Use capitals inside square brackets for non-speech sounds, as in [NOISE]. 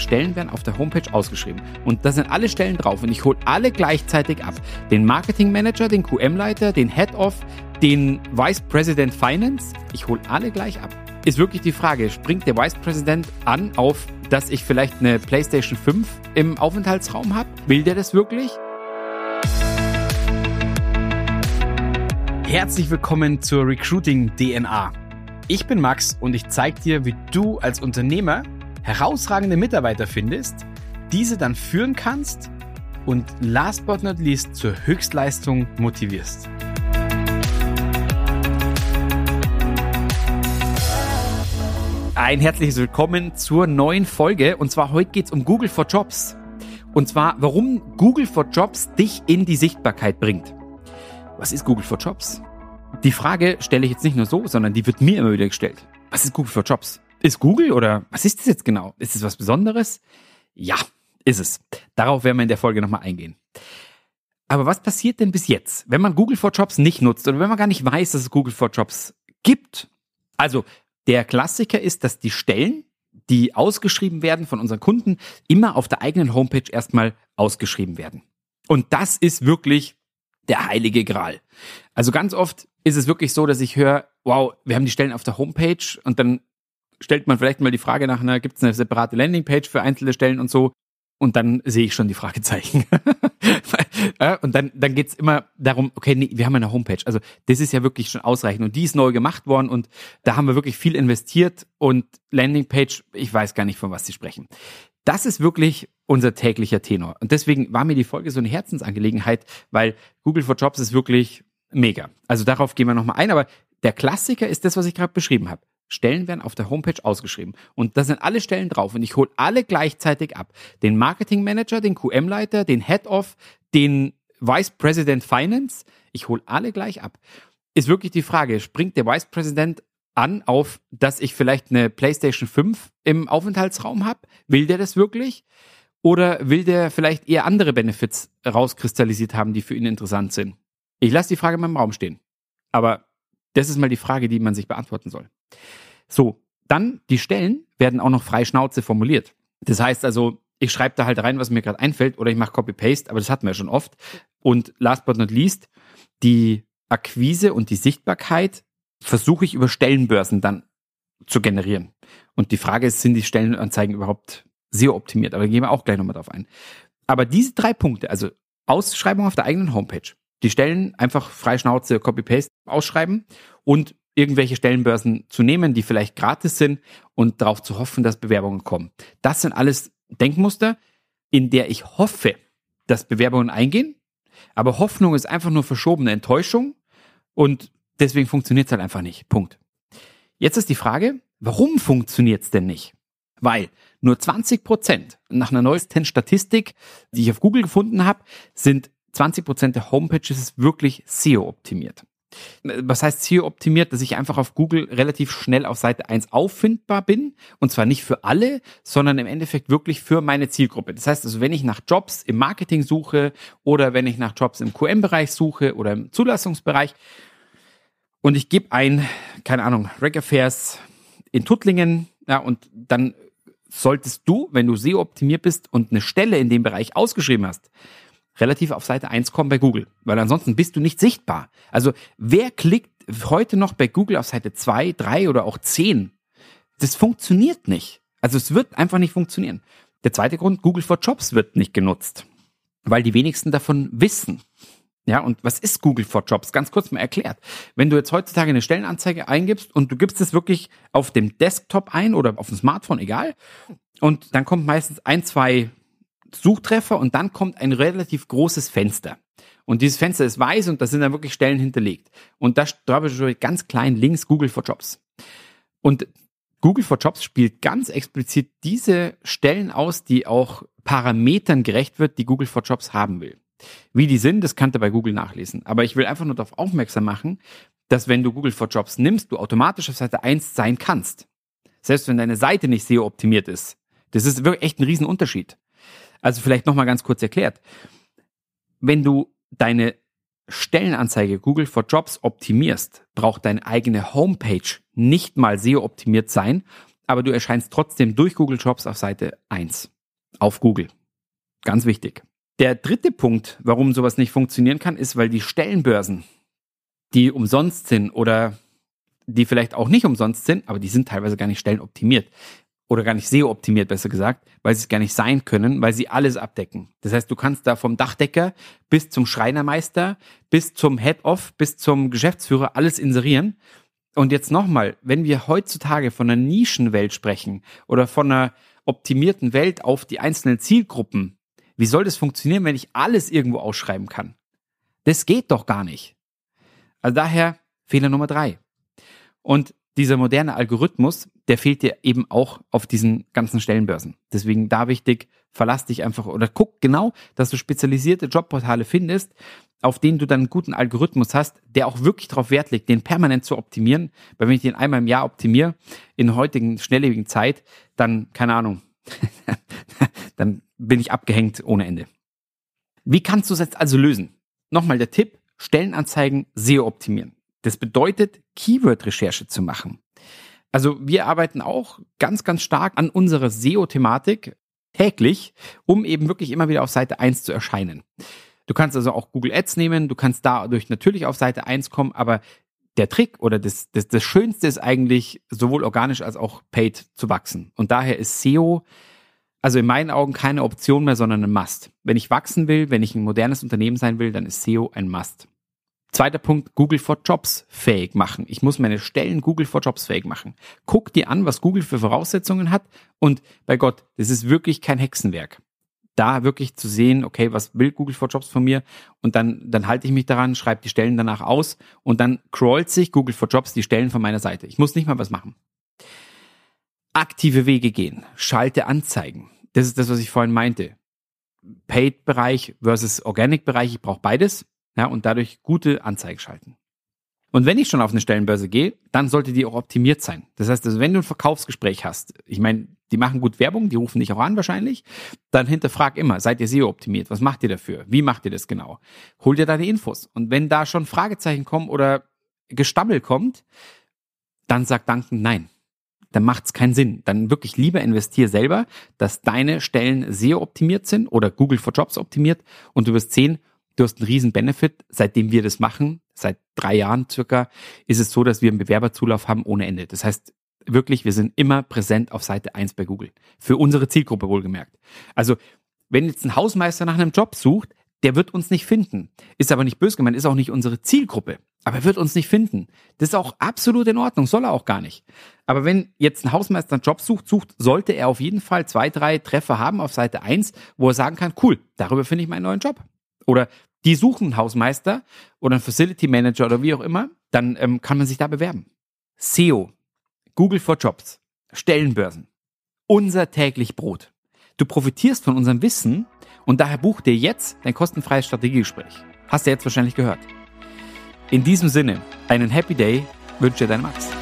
Stellen werden auf der Homepage ausgeschrieben. Und da sind alle Stellen drauf und ich hole alle gleichzeitig ab. Den Marketing Manager, den QM-Leiter, den Head of, den Vice President Finance. Ich hole alle gleich ab. Ist wirklich die Frage, springt der Vice President an auf, dass ich vielleicht eine PlayStation 5 im Aufenthaltsraum habe? Will der das wirklich? Herzlich willkommen zur Recruiting DNA. Ich bin Max und ich zeige dir, wie du als Unternehmer herausragende Mitarbeiter findest, diese dann führen kannst und last but not least zur Höchstleistung motivierst. Ein herzliches Willkommen zur neuen Folge und zwar heute geht es um Google for Jobs. Und zwar, warum Google for Jobs dich in die Sichtbarkeit bringt. Was ist Google for Jobs? Die Frage stelle ich jetzt nicht nur so, sondern die wird mir immer wieder gestellt. Was ist Google for Jobs? Ist Google oder was ist das jetzt genau? Ist es was Besonderes? Ja, ist es. Darauf werden wir in der Folge nochmal eingehen. Aber was passiert denn bis jetzt, wenn man Google for Jobs nicht nutzt oder wenn man gar nicht weiß, dass es Google for Jobs gibt? Also, der Klassiker ist, dass die Stellen, die ausgeschrieben werden von unseren Kunden, immer auf der eigenen Homepage erstmal ausgeschrieben werden. Und das ist wirklich der heilige Gral. Also ganz oft ist es wirklich so, dass ich höre, wow, wir haben die Stellen auf der Homepage und dann stellt man vielleicht mal die Frage nach, na, gibt es eine separate Landingpage für einzelne Stellen und so? Und dann sehe ich schon die Fragezeichen. [LAUGHS] und dann, dann geht's immer darum, okay, nee, wir haben eine Homepage. Also das ist ja wirklich schon ausreichend. Und die ist neu gemacht worden und da haben wir wirklich viel investiert und Landingpage, ich weiß gar nicht, von was Sie sprechen. Das ist wirklich unser täglicher Tenor. Und deswegen war mir die Folge so eine Herzensangelegenheit, weil Google for Jobs ist wirklich mega. Also darauf gehen wir nochmal ein, aber der Klassiker ist das, was ich gerade beschrieben habe. Stellen werden auf der Homepage ausgeschrieben. Und da sind alle Stellen drauf und ich hole alle gleichzeitig ab. Den Marketing Manager, den QM-Leiter, den Head of, den Vice President Finance. Ich hole alle gleich ab. Ist wirklich die Frage, springt der Vice President an auf, dass ich vielleicht eine PlayStation 5 im Aufenthaltsraum habe? Will der das wirklich? Oder will der vielleicht eher andere Benefits rauskristallisiert haben, die für ihn interessant sind? Ich lasse die Frage mal im Raum stehen. Aber das ist mal die Frage, die man sich beantworten soll. So, dann die Stellen werden auch noch frei Schnauze formuliert. Das heißt also, ich schreibe da halt rein, was mir gerade einfällt, oder ich mache Copy-Paste, aber das hatten wir ja schon oft. Und last but not least, die Akquise und die Sichtbarkeit versuche ich über Stellenbörsen dann zu generieren. Und die Frage ist, sind die Stellenanzeigen überhaupt sehr optimiert? Aber da gehen wir auch gleich nochmal drauf ein. Aber diese drei Punkte, also Ausschreibung auf der eigenen Homepage, die Stellen einfach frei Schnauze, Copy-Paste ausschreiben und irgendwelche Stellenbörsen zu nehmen, die vielleicht gratis sind und darauf zu hoffen, dass Bewerbungen kommen. Das sind alles Denkmuster, in der ich hoffe, dass Bewerbungen eingehen. Aber Hoffnung ist einfach nur verschobene Enttäuschung und deswegen funktioniert es halt einfach nicht. Punkt. Jetzt ist die Frage, warum funktioniert es denn nicht? Weil nur 20 Prozent nach einer neuesten Statistik, die ich auf Google gefunden habe, sind 20 Prozent der Homepages wirklich SEO-optimiert. Was heißt SEO-optimiert? Dass ich einfach auf Google relativ schnell auf Seite 1 auffindbar bin. Und zwar nicht für alle, sondern im Endeffekt wirklich für meine Zielgruppe. Das heißt also, wenn ich nach Jobs im Marketing suche oder wenn ich nach Jobs im QM-Bereich suche oder im Zulassungsbereich und ich gebe ein, keine Ahnung, Reg Affairs in Tuttlingen, ja, und dann solltest du, wenn du SEO-optimiert bist und eine Stelle in dem Bereich ausgeschrieben hast, relativ auf Seite 1 kommen bei Google, weil ansonsten bist du nicht sichtbar. Also wer klickt heute noch bei Google auf Seite 2, 3 oder auch 10? Das funktioniert nicht. Also es wird einfach nicht funktionieren. Der zweite Grund, Google for Jobs wird nicht genutzt, weil die wenigsten davon wissen. Ja, und was ist Google for Jobs? Ganz kurz mal erklärt. Wenn du jetzt heutzutage eine Stellenanzeige eingibst und du gibst es wirklich auf dem Desktop ein oder auf dem Smartphone, egal, und dann kommt meistens ein, zwei Suchtreffer und dann kommt ein relativ großes Fenster. Und dieses Fenster ist weiß und da sind dann wirklich Stellen hinterlegt. Und da steht ganz klein links Google for Jobs. Und Google for Jobs spielt ganz explizit diese Stellen aus, die auch Parametern gerecht wird, die Google for Jobs haben will. Wie die sind, das kannst du bei Google nachlesen. Aber ich will einfach nur darauf aufmerksam machen, dass wenn du Google for Jobs nimmst, du automatisch auf Seite 1 sein kannst. Selbst wenn deine Seite nicht SEO optimiert ist. Das ist wirklich echt ein Riesenunterschied. Also vielleicht nochmal ganz kurz erklärt. Wenn du deine Stellenanzeige Google for Jobs optimierst, braucht deine eigene Homepage nicht mal SEO optimiert sein, aber du erscheinst trotzdem durch Google Jobs auf Seite 1. Auf Google. Ganz wichtig. Der dritte Punkt, warum sowas nicht funktionieren kann, ist, weil die Stellenbörsen, die umsonst sind oder die vielleicht auch nicht umsonst sind, aber die sind teilweise gar nicht stellenoptimiert oder gar nicht SEO-optimiert, besser gesagt, weil sie es gar nicht sein können, weil sie alles abdecken. Das heißt, du kannst da vom Dachdecker bis zum Schreinermeister, bis zum Head-Off, bis zum Geschäftsführer alles inserieren. Und jetzt nochmal, wenn wir heutzutage von einer Nischenwelt sprechen oder von einer optimierten Welt auf die einzelnen Zielgruppen, wie soll das funktionieren, wenn ich alles irgendwo ausschreiben kann? Das geht doch gar nicht. Also daher Fehler Nummer drei. Und dieser moderne Algorithmus, der fehlt dir eben auch auf diesen ganzen Stellenbörsen. Deswegen da wichtig, verlass dich einfach oder guck genau, dass du spezialisierte Jobportale findest, auf denen du dann einen guten Algorithmus hast, der auch wirklich darauf Wert legt, den permanent zu optimieren. Weil wenn ich den einmal im Jahr optimiere, in heutigen schnelllebigen Zeit, dann, keine Ahnung, [LAUGHS] dann bin ich abgehängt ohne Ende. Wie kannst du es jetzt also lösen? Nochmal der Tipp, Stellenanzeigen SEO optimieren. Das bedeutet, Keyword-Recherche zu machen. Also wir arbeiten auch ganz, ganz stark an unserer SEO-Thematik täglich, um eben wirklich immer wieder auf Seite 1 zu erscheinen. Du kannst also auch Google Ads nehmen, du kannst dadurch natürlich auf Seite 1 kommen, aber der Trick oder das, das, das Schönste ist eigentlich, sowohl organisch als auch paid zu wachsen. Und daher ist SEO also in meinen Augen keine Option mehr, sondern ein Must. Wenn ich wachsen will, wenn ich ein modernes Unternehmen sein will, dann ist SEO ein Must. Zweiter Punkt, Google for Jobs fähig machen. Ich muss meine Stellen Google for Jobs fähig machen. Guck dir an, was Google für Voraussetzungen hat und bei Gott, das ist wirklich kein Hexenwerk. Da wirklich zu sehen, okay, was will Google for Jobs von mir und dann, dann halte ich mich daran, schreibe die Stellen danach aus und dann crawlt sich Google for Jobs die Stellen von meiner Seite. Ich muss nicht mal was machen. Aktive Wege gehen, schalte Anzeigen. Das ist das, was ich vorhin meinte. Paid-Bereich versus Organic-Bereich, ich brauche beides ja, und dadurch gute Anzeigen schalten. Und wenn ich schon auf eine Stellenbörse gehe, dann sollte die auch optimiert sein. Das heißt, also wenn du ein Verkaufsgespräch hast, ich meine, die machen gut Werbung, die rufen dich auch an wahrscheinlich, dann hinterfrag immer, seid ihr SEO optimiert? Was macht ihr dafür? Wie macht ihr das genau? Hol dir deine Infos. Und wenn da schon Fragezeichen kommen oder Gestammel kommt, dann sag dankend nein. Dann macht's keinen Sinn. Dann wirklich lieber investier selber, dass deine Stellen SEO optimiert sind oder Google for Jobs optimiert und du wirst sehen, du hast einen riesen Benefit. Seitdem wir das machen, seit drei Jahren circa, ist es so, dass wir einen Bewerberzulauf haben ohne Ende. Das heißt, wirklich, wir sind immer präsent auf Seite 1 bei Google. Für unsere Zielgruppe wohlgemerkt. Also, wenn jetzt ein Hausmeister nach einem Job sucht, der wird uns nicht finden. Ist aber nicht böse gemeint, ist auch nicht unsere Zielgruppe. Aber er wird uns nicht finden. Das ist auch absolut in Ordnung, soll er auch gar nicht. Aber wenn jetzt ein Hausmeister einen Job sucht, sucht, sollte er auf jeden Fall zwei, drei Treffer haben auf Seite 1, wo er sagen kann, cool, darüber finde ich meinen neuen Job. Oder die suchen einen Hausmeister oder einen Facility Manager oder wie auch immer, dann ähm, kann man sich da bewerben. SEO, Google for Jobs, Stellenbörsen, unser täglich Brot. Du profitierst von unserem Wissen und daher buch dir jetzt dein kostenfreies Strategiegespräch. Hast du jetzt wahrscheinlich gehört. In diesem Sinne, einen Happy Day wünsche dir dein Max.